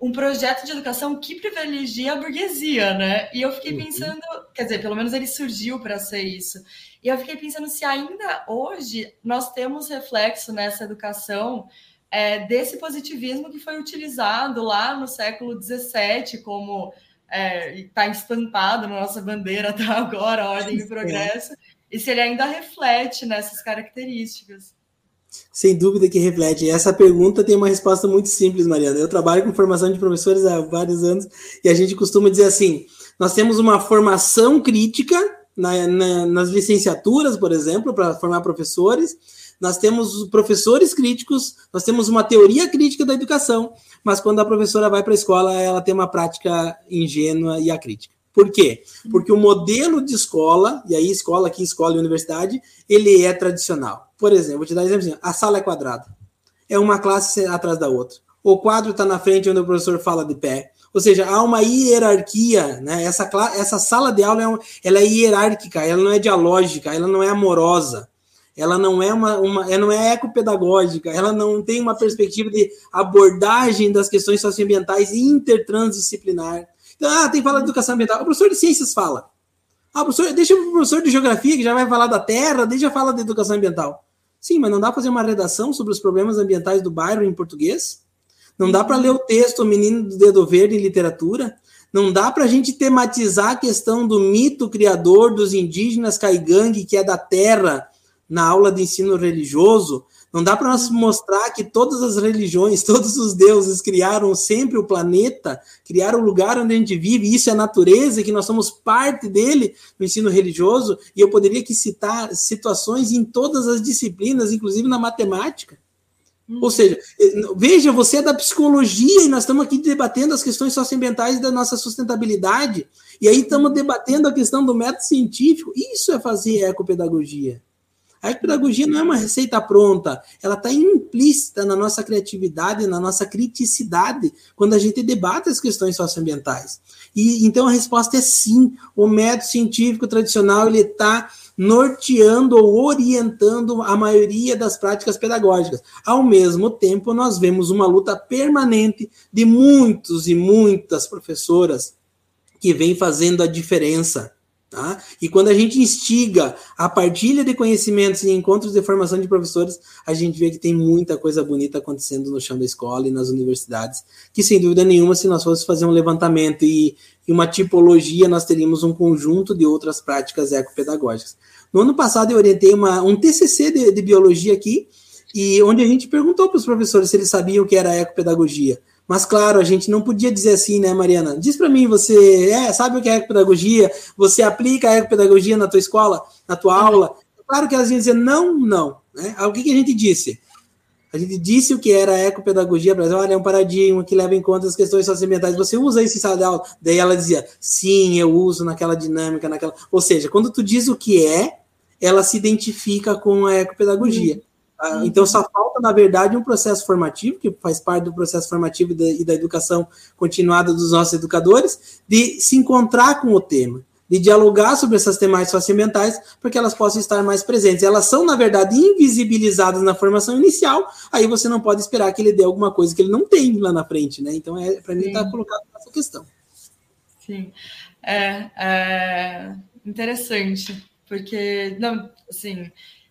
um projeto de educação que privilegia a burguesia, né? E eu fiquei uhum. pensando, quer dizer, pelo menos ele surgiu para ser isso. E eu fiquei pensando se ainda hoje nós temos reflexo nessa educação é, desse positivismo que foi utilizado lá no século XVII como está é, estampado na nossa bandeira até agora, a ordem e progresso, e se ele ainda reflete nessas características. Sem dúvida que reflete. Essa pergunta tem uma resposta muito simples, Mariana. Eu trabalho com formação de professores há vários anos e a gente costuma dizer assim: nós temos uma formação crítica na, na, nas licenciaturas, por exemplo, para formar professores. Nós temos professores críticos, nós temos uma teoria crítica da educação, mas quando a professora vai para a escola, ela tem uma prática ingênua e acrítica. Por quê? Porque o modelo de escola, e aí escola aqui, escola e universidade, ele é tradicional. Por exemplo, vou te dar um exemplo assim, a sala é quadrada. É uma classe atrás da outra. O quadro está na frente onde o professor fala de pé. Ou seja, há uma hierarquia, né? Essa, essa sala de aula é, um, ela é hierárquica, ela não é dialógica, ela não é amorosa, ela não é uma, uma ela não é ecopedagógica, ela não tem uma perspectiva de abordagem das questões socioambientais intertransdisciplinar. Então, ah, tem que falar de educação ambiental. O professor de ciências fala. Ah, professor, deixa o professor de geografia, que já vai falar da terra, deixa falar de educação ambiental. Sim, mas não dá para fazer uma redação sobre os problemas ambientais do bairro em português? Não dá para ler o texto O Menino do Dedo Verde em literatura? Não dá para a gente tematizar a questão do mito criador dos indígenas caigangue, que é da terra, na aula de ensino religioso? Não dá para nós mostrar que todas as religiões, todos os deuses criaram sempre o planeta, criaram o lugar onde a gente vive, isso é a natureza, que nós somos parte dele no ensino religioso, e eu poderia citar situações em todas as disciplinas, inclusive na matemática. Ou seja, veja, você é da psicologia e nós estamos aqui debatendo as questões socioambientais da nossa sustentabilidade, e aí estamos debatendo a questão do método científico. Isso é fazer ecopedagogia. A ecopedagogia não é uma receita pronta, ela está implícita na nossa criatividade, na nossa criticidade, quando a gente debate as questões socioambientais. E então a resposta é sim. O método científico tradicional ele está norteando ou orientando a maioria das práticas pedagógicas. Ao mesmo tempo, nós vemos uma luta permanente de muitos e muitas professoras que vêm fazendo a diferença. Tá? E quando a gente instiga a partilha de conhecimentos e encontros de formação de professores, a gente vê que tem muita coisa bonita acontecendo no chão da escola e nas universidades, que sem dúvida nenhuma, se nós fôssemos fazer um levantamento e, e uma tipologia, nós teríamos um conjunto de outras práticas ecopedagógicas. No ano passado eu orientei uma, um TCC de, de biologia aqui, e onde a gente perguntou para os professores se eles sabiam o que era ecopedagogia. Mas, claro, a gente não podia dizer assim, né, Mariana? Diz para mim, você é, sabe o que é ecopedagogia? Você aplica a ecopedagogia na tua escola, na tua aula? Claro que elas iam dizer não, não. Né? O que, que a gente disse? A gente disse o que era a ecopedagogia, para olha, é um paradigma que leva em conta as questões socioambientais. Você usa isso em sala de aula? Daí ela dizia, sim, eu uso naquela dinâmica, naquela. Ou seja, quando tu diz o que é, ela se identifica com a ecopedagogia. Então, só falta, na verdade, um processo formativo, que faz parte do processo formativo e da, e da educação continuada dos nossos educadores, de se encontrar com o tema, de dialogar sobre essas temáticas socioambientais, para que elas possam estar mais presentes. Elas são, na verdade, invisibilizadas na formação inicial, aí você não pode esperar que ele dê alguma coisa que ele não tem lá na frente, né? Então, é, para mim, está colocado nessa questão. Sim. É, é interessante porque, não, assim,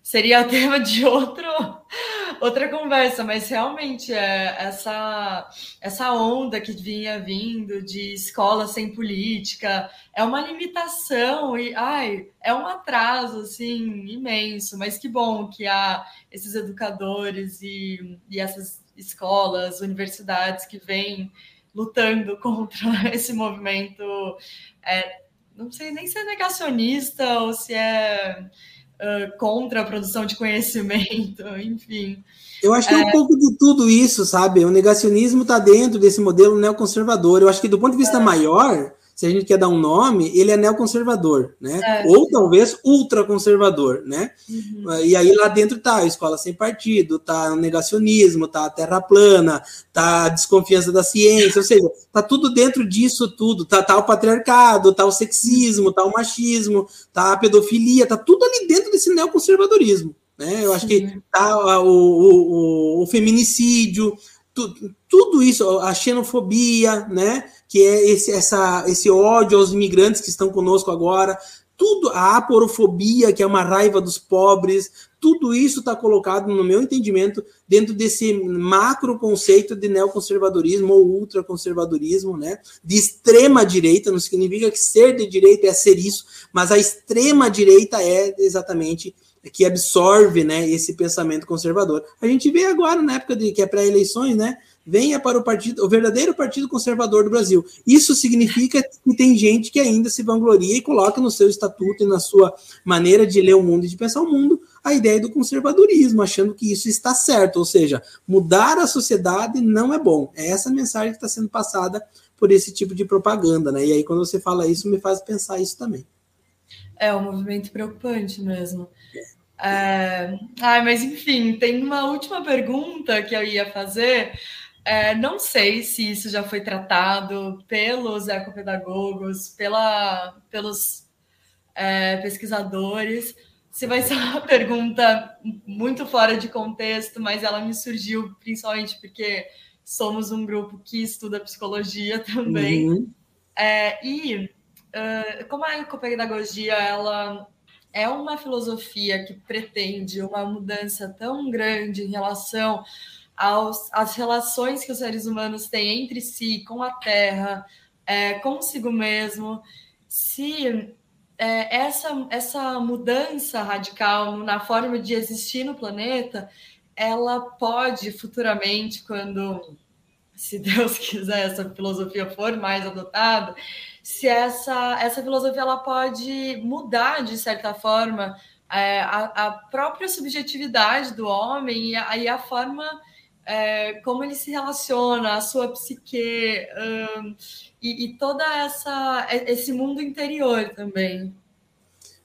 seria o tema de outro, outra conversa, mas realmente é essa, essa onda que vinha vindo de escola sem política é uma limitação e ai, é um atraso assim imenso, mas que bom que há esses educadores e, e essas escolas, universidades que vêm lutando contra esse movimento é, não sei nem se é negacionista ou se é uh, contra a produção de conhecimento, enfim. Eu acho que é um é. pouco de tudo isso, sabe? O negacionismo está dentro desse modelo neoconservador. Eu acho que do ponto de vista é. maior, se a gente quer dar um nome, ele é neoconservador, né? É, Ou talvez ultraconservador, né? Uhum. E aí lá dentro tá a escola sem partido, tá o negacionismo, tá a terra plana, tá a desconfiança da ciência, ou seja, tá tudo dentro disso tudo, tá, tá o patriarcado, tá o sexismo, tá o machismo, tá a pedofilia, tá tudo ali dentro desse neoconservadorismo, né? Eu acho que tá o, o, o, o feminicídio, tudo, tudo isso, a xenofobia, né? que é esse, essa, esse ódio aos imigrantes que estão conosco agora, tudo, a aporofobia, que é uma raiva dos pobres, tudo isso está colocado, no meu entendimento, dentro desse macro conceito de neoconservadorismo ou ultraconservadorismo, né? De extrema direita, não significa que ser de direita é ser isso, mas a extrema direita é exatamente que absorve, né, esse pensamento conservador. A gente vê agora na época de que é pré-eleições, né? venha para o partido, o verdadeiro partido conservador do Brasil. Isso significa que tem gente que ainda se vangloria e coloca no seu estatuto e na sua maneira de ler o mundo e de pensar o mundo a ideia do conservadorismo, achando que isso está certo, ou seja, mudar a sociedade não é bom. É essa mensagem que está sendo passada por esse tipo de propaganda, né? E aí quando você fala isso, me faz pensar isso também. É um movimento preocupante mesmo. É... Ai, mas enfim, tem uma última pergunta que eu ia fazer é, não sei se isso já foi tratado pelos ecopedagogos, pela, pelos é, pesquisadores. Se vai ser uma pergunta muito fora de contexto, mas ela me surgiu principalmente porque somos um grupo que estuda psicologia também. Uhum. É, e uh, como a ecopedagogia ela é uma filosofia que pretende uma mudança tão grande em relação aos, às relações que os seres humanos têm entre si, com a Terra, é, consigo mesmo, se é, essa, essa mudança radical na forma de existir no planeta, ela pode futuramente, quando, se Deus quiser, essa filosofia for mais adotada, se essa, essa filosofia ela pode mudar, de certa forma, é, a, a, própria subjetividade do homem e a, e a forma é, como ele se relaciona, a sua psique um, e, e toda essa esse mundo interior também.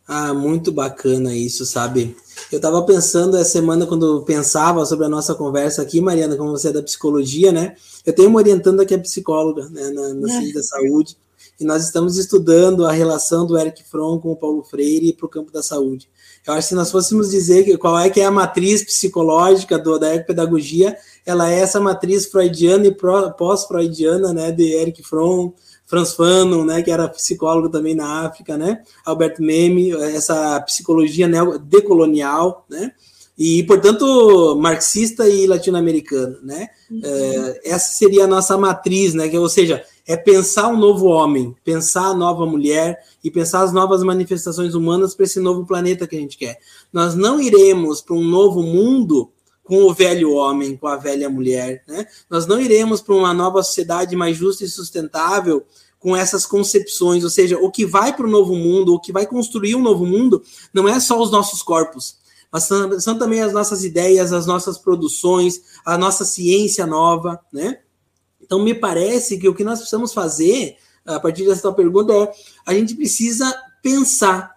Ah, muito bacana isso, sabe? Eu estava pensando essa semana, quando pensava sobre a nossa conversa aqui, Mariana, como você é da psicologia, né? Eu tenho uma orientanda que é psicóloga né, na, na ciência da saúde, e nós estamos estudando a relação do Eric Fromm com o Paulo Freire para o campo da saúde. Eu acho que se nós fôssemos dizer qual é que é a matriz psicológica do, da ecopedagogia, ela é essa matriz freudiana e pós-freudiana, né, de Eric Fromm, Franz Fanon, né, que era psicólogo também na África, né, Albert Meme, essa psicologia decolonial, né, e, portanto, marxista e latino-americano, né, uhum. é, essa seria a nossa matriz, né, que, ou seja, é pensar um novo homem, pensar a nova mulher e pensar as novas manifestações humanas para esse novo planeta que a gente quer. Nós não iremos para um novo mundo com o velho homem, com a velha mulher. Né? Nós não iremos para uma nova sociedade mais justa e sustentável com essas concepções, ou seja, o que vai para o novo mundo, o que vai construir um novo mundo, não é só os nossos corpos, mas são, também as nossas ideias, as nossas produções, a nossa ciência nova, né? Então, me parece que o que nós precisamos fazer, a partir dessa pergunta, é a gente precisa pensar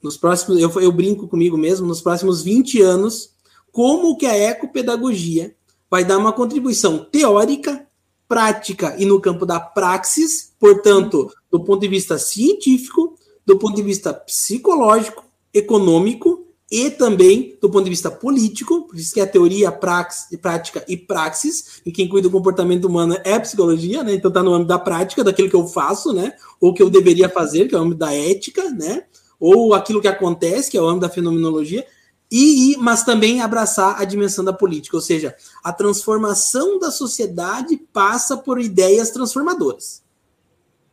nos próximos, eu, eu brinco comigo mesmo, nos próximos 20 anos, como que a ecopedagogia vai dar uma contribuição teórica, prática e no campo da praxis, portanto, do ponto de vista científico, do ponto de vista psicológico, econômico e também do ponto de vista político, por isso que a teoria, praxis, prática e praxis, e quem cuida do comportamento humano é a psicologia, né? Então está no âmbito da prática, daquilo que eu faço, né? Ou que eu deveria fazer, que é o âmbito da ética, né? Ou aquilo que acontece, que é o âmbito da fenomenologia, e, mas também abraçar a dimensão da política, ou seja, a transformação da sociedade passa por ideias transformadoras.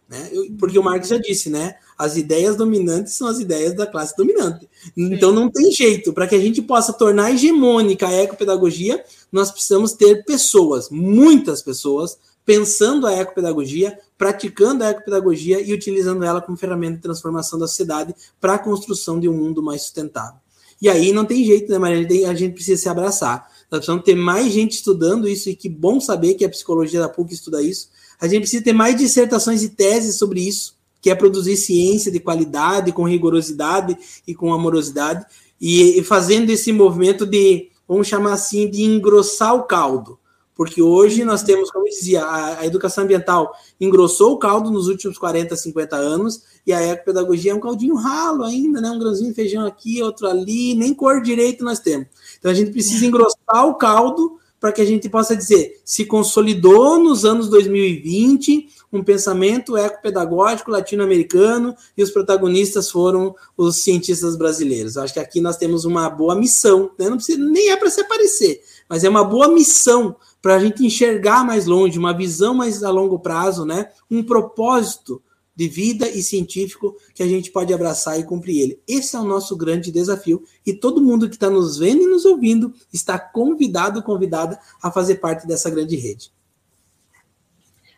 Né? Porque o Marx já disse, né? As ideias dominantes são as ideias da classe dominante. Então não tem jeito. Para que a gente possa tornar hegemônica a ecopedagogia, nós precisamos ter pessoas, muitas pessoas, pensando a ecopedagogia, praticando a ecopedagogia e utilizando ela como ferramenta de transformação da sociedade para a construção de um mundo mais sustentável. E aí não tem jeito, né, Maria? A gente precisa se abraçar. Nós precisamos ter mais gente estudando isso, e que bom saber que a psicologia da PUC estuda isso. A gente precisa ter mais dissertações e teses sobre isso, que é produzir ciência de qualidade, com rigorosidade e com amorosidade, e, e fazendo esse movimento de, vamos chamar assim, de engrossar o caldo. Porque hoje nós temos, como eu dizia, a, a, educação ambiental engrossou o caldo nos últimos 40, 50 anos, e a ecopedagogia é um caldinho ralo ainda, né? Um grãozinho de feijão aqui, outro ali, nem cor direito nós temos. Então a gente precisa é. engrossar o caldo para que a gente possa dizer, se consolidou nos anos 2020 um pensamento ecopedagógico latino-americano e os protagonistas foram os cientistas brasileiros. Eu acho que aqui nós temos uma boa missão, né? não precisa, nem é para se aparecer, mas é uma boa missão para a gente enxergar mais longe, uma visão mais a longo prazo, né? um propósito de vida e científico que a gente pode abraçar e cumprir ele. Esse é o nosso grande desafio e todo mundo que está nos vendo e nos ouvindo está convidado, convidada a fazer parte dessa grande rede.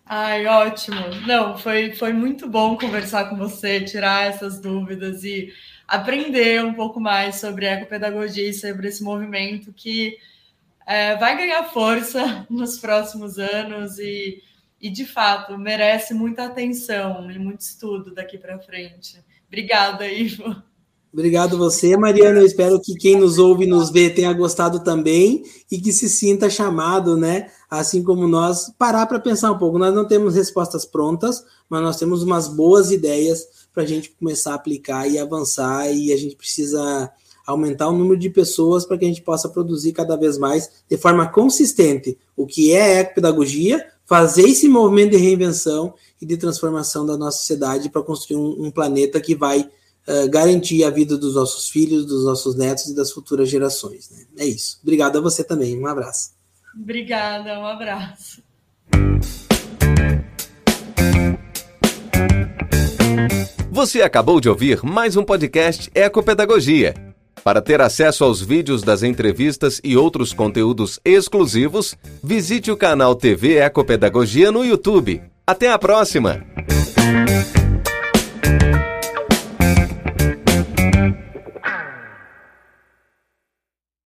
Ai, ótimo. Não, foi, foi muito bom conversar com você, tirar essas dúvidas e aprender um pouco mais sobre ecopedagogia e sobre esse movimento que é, vai ganhar força nos próximos anos e e de fato merece muita atenção e muito estudo daqui para frente. Obrigada, Ivo. Obrigado você, Mariana. Eu espero que quem nos ouve e nos vê tenha gostado também e que se sinta chamado, né? Assim como nós, parar para pensar um pouco. Nós não temos respostas prontas, mas nós temos umas boas ideias para a gente começar a aplicar e avançar. E a gente precisa aumentar o número de pessoas para que a gente possa produzir cada vez mais de forma consistente o que é ecopedagogia, fazer esse movimento de reinvenção e de transformação da nossa sociedade para construir um, um, planeta que vai uh, garantir a vida dos nossos filhos, dos nossos netos e das futuras gerações. Né? É isso. Obrigado a você também. Um abraço. Obrigada, um abraço. Você acabou de ouvir mais um podcast Ecopedagogia. Para ter acesso aos vídeos das entrevistas e outros conteúdos exclusivos, visite o canal TV Ecopedagogia no YouTube. Até a próxima!